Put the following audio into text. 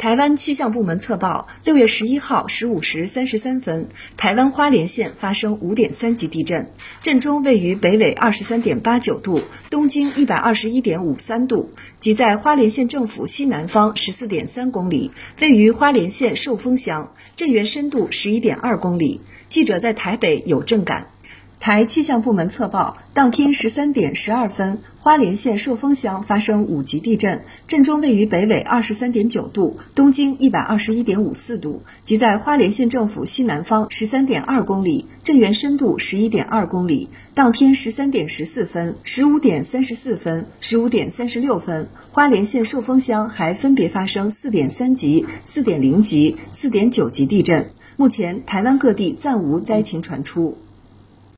台湾气象部门测报，六月十一号十五时三十三分，台湾花莲县发生五点三级地震，震中位于北纬二十三点八九度，东经一百二十一点五三度，即在花莲县政府西南方十四点三公里，位于花莲县寿丰乡，震源深度十一点二公里。记者在台北有震感。台气象部门测报，当天十三点十二分，花莲县寿丰乡发生五级地震，震中位于北纬二十三点九度，东经一百二十一点五四度，即在花莲县政府西南方十三点二公里，震源深度十一点二公里。当天十三点十四分、十五点三十四分、十五点三十六分，花莲县寿丰乡还分别发生四点三级、四点零级、四点九级地震。目前，台湾各地暂无灾情传出。